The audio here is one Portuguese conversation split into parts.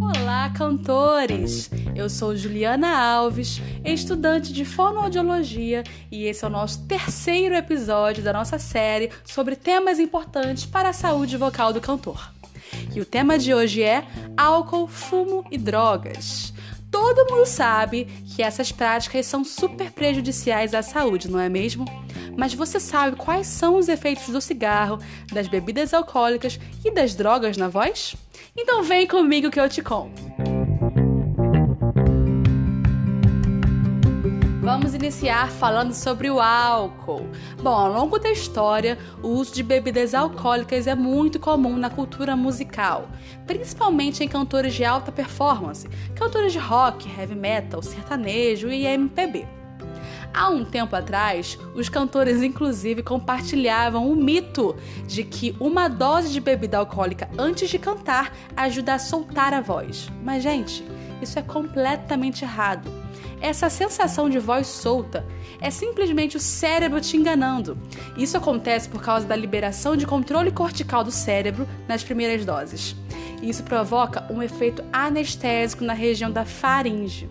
Olá, cantores! Eu sou Juliana Alves, estudante de fonoaudiologia, e esse é o nosso terceiro episódio da nossa série sobre temas importantes para a saúde vocal do cantor. E o tema de hoje é álcool, fumo e drogas. Todo mundo sabe que essas práticas são super prejudiciais à saúde, não é mesmo? Mas você sabe quais são os efeitos do cigarro, das bebidas alcoólicas e das drogas na voz? Então vem comigo que eu te conto. Vamos iniciar falando sobre o álcool. Bom, ao longo da história, o uso de bebidas alcoólicas é muito comum na cultura musical, principalmente em cantores de alta performance, cantores de rock, heavy metal, sertanejo e MPB. Há um tempo atrás, os cantores inclusive compartilhavam o mito de que uma dose de bebida alcoólica antes de cantar ajuda a soltar a voz. Mas, gente, isso é completamente errado. Essa sensação de voz solta é simplesmente o cérebro te enganando. Isso acontece por causa da liberação de controle cortical do cérebro nas primeiras doses. Isso provoca um efeito anestésico na região da faringe.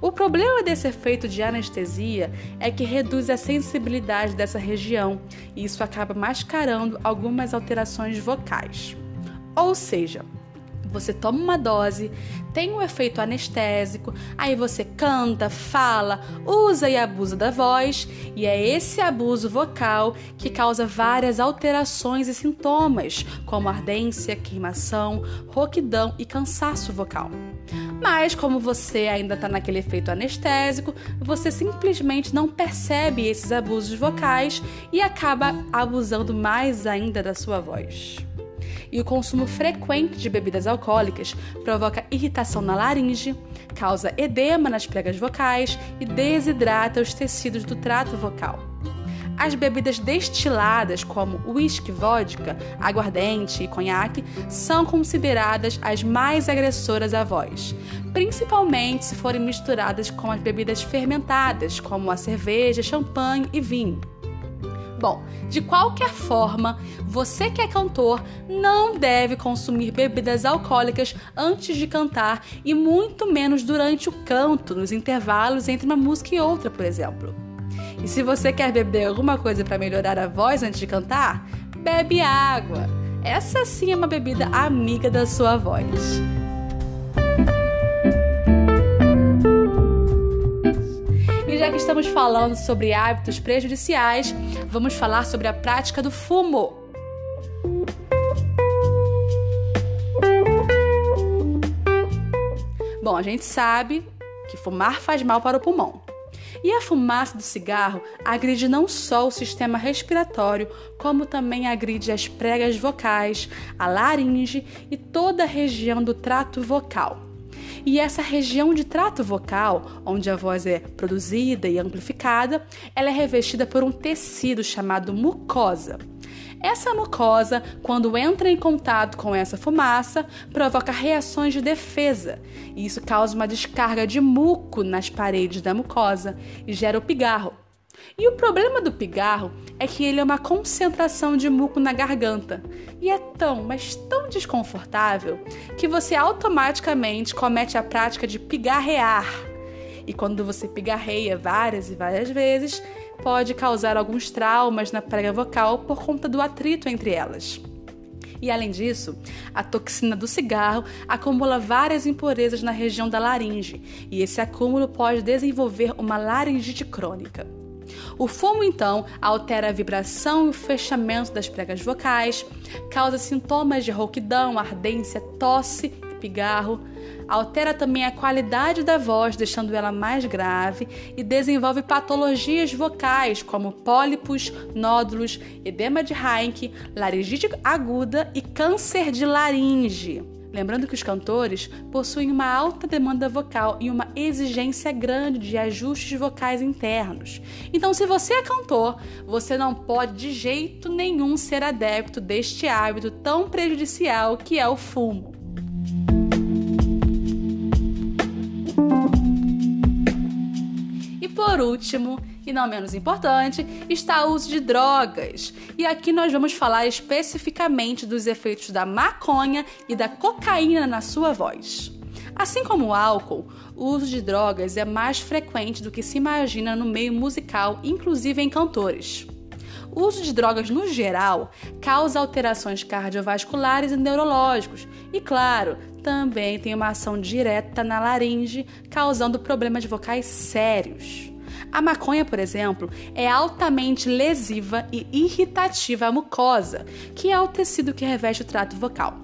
O problema desse efeito de anestesia é que reduz a sensibilidade dessa região e isso acaba mascarando algumas alterações vocais. Ou seja, você toma uma dose, tem um efeito anestésico, aí você canta, fala, usa e abusa da voz, e é esse abuso vocal que causa várias alterações e sintomas, como ardência, queimação, rouquidão e cansaço vocal. Mas, como você ainda está naquele efeito anestésico, você simplesmente não percebe esses abusos vocais e acaba abusando mais ainda da sua voz e o consumo frequente de bebidas alcoólicas provoca irritação na laringe, causa edema nas pregas vocais e desidrata os tecidos do trato vocal. As bebidas destiladas, como uísque, vodka, aguardente e conhaque, são consideradas as mais agressoras à voz, principalmente se forem misturadas com as bebidas fermentadas, como a cerveja, champanhe e vinho. Bom, de qualquer forma, você que é cantor não deve consumir bebidas alcoólicas antes de cantar e muito menos durante o canto, nos intervalos entre uma música e outra, por exemplo. E se você quer beber alguma coisa para melhorar a voz antes de cantar, bebe água. Essa sim é uma bebida amiga da sua voz. Já que estamos falando sobre hábitos prejudiciais, vamos falar sobre a prática do fumo. Bom, a gente sabe que fumar faz mal para o pulmão. E a fumaça do cigarro agride não só o sistema respiratório, como também agride as pregas vocais, a laringe e toda a região do trato vocal. E essa região de trato vocal, onde a voz é produzida e amplificada, ela é revestida por um tecido chamado mucosa. Essa mucosa, quando entra em contato com essa fumaça, provoca reações de defesa. E isso causa uma descarga de muco nas paredes da mucosa e gera o pigarro. E o problema do pigarro é que ele é uma concentração de muco na garganta. E é tão, mas tão desconfortável que você automaticamente comete a prática de pigarrear. E quando você pigarreia várias e várias vezes, pode causar alguns traumas na prega vocal por conta do atrito entre elas. E além disso, a toxina do cigarro acumula várias impurezas na região da laringe, e esse acúmulo pode desenvolver uma laringite crônica. O fumo, então, altera a vibração e o fechamento das pregas vocais, causa sintomas de rouquidão, ardência, tosse e pigarro, altera também a qualidade da voz, deixando ela mais grave, e desenvolve patologias vocais como pólipos, nódulos, edema de Heinck, laringite aguda e câncer de laringe. Lembrando que os cantores possuem uma alta demanda vocal e uma exigência grande de ajustes vocais internos. Então, se você é cantor, você não pode de jeito nenhum ser adepto deste hábito tão prejudicial que é o fumo. E por último, E não menos importante, está o uso de drogas. E aqui nós vamos falar especificamente dos efeitos da maconha e da cocaína na sua voz. Assim como o álcool, o uso de drogas é mais frequente do que se imagina no meio musical, inclusive em cantores. O uso de drogas no geral causa alterações cardiovasculares e neurológicos, e claro, também tem uma ação direta na laringe, causando problemas vocais sérios. A maconha, por exemplo, é altamente lesiva e irritativa à mucosa, que é o tecido que reveste o trato vocal.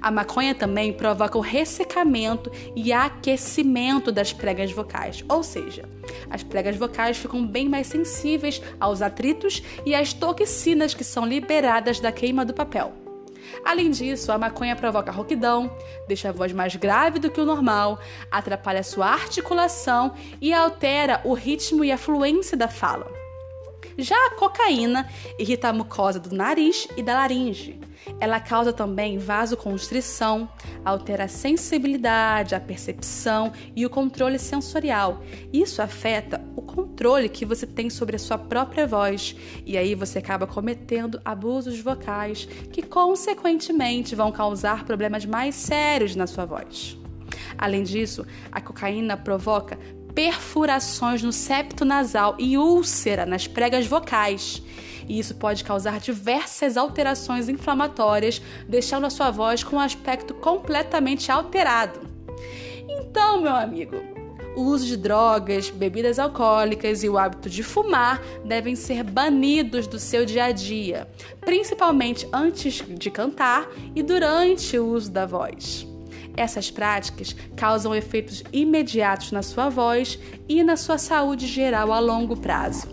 A maconha também provoca o ressecamento e aquecimento das pregas vocais, ou seja, as pregas vocais ficam bem mais sensíveis aos atritos e às toxinas que são liberadas da queima do papel. Além disso, a maconha provoca rouquidão, deixa a voz mais grave do que o normal, atrapalha sua articulação e altera o ritmo e a fluência da fala. Já a cocaína irrita a mucosa do nariz e da laringe. Ela causa também vasoconstrição, altera a sensibilidade, a percepção e o controle sensorial. Isso afeta o controle que você tem sobre a sua própria voz e aí você acaba cometendo abusos vocais que consequentemente vão causar problemas mais sérios na sua voz. Além disso, a cocaína provoca perfurações no septo nasal e úlcera nas pregas vocais. E isso pode causar diversas alterações inflamatórias, deixando a sua voz com um aspecto completamente alterado. Então, meu amigo, o uso de drogas, bebidas alcoólicas e o hábito de fumar devem ser banidos do seu dia a dia, principalmente antes de cantar e durante o uso da voz. Essas práticas causam efeitos imediatos na sua voz e na sua saúde geral a longo prazo.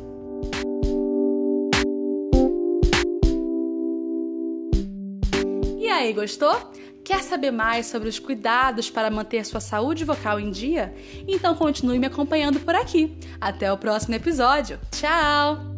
E aí, gostou? Quer saber mais sobre os cuidados para manter sua saúde vocal em dia? Então continue me acompanhando por aqui. Até o próximo episódio. Tchau!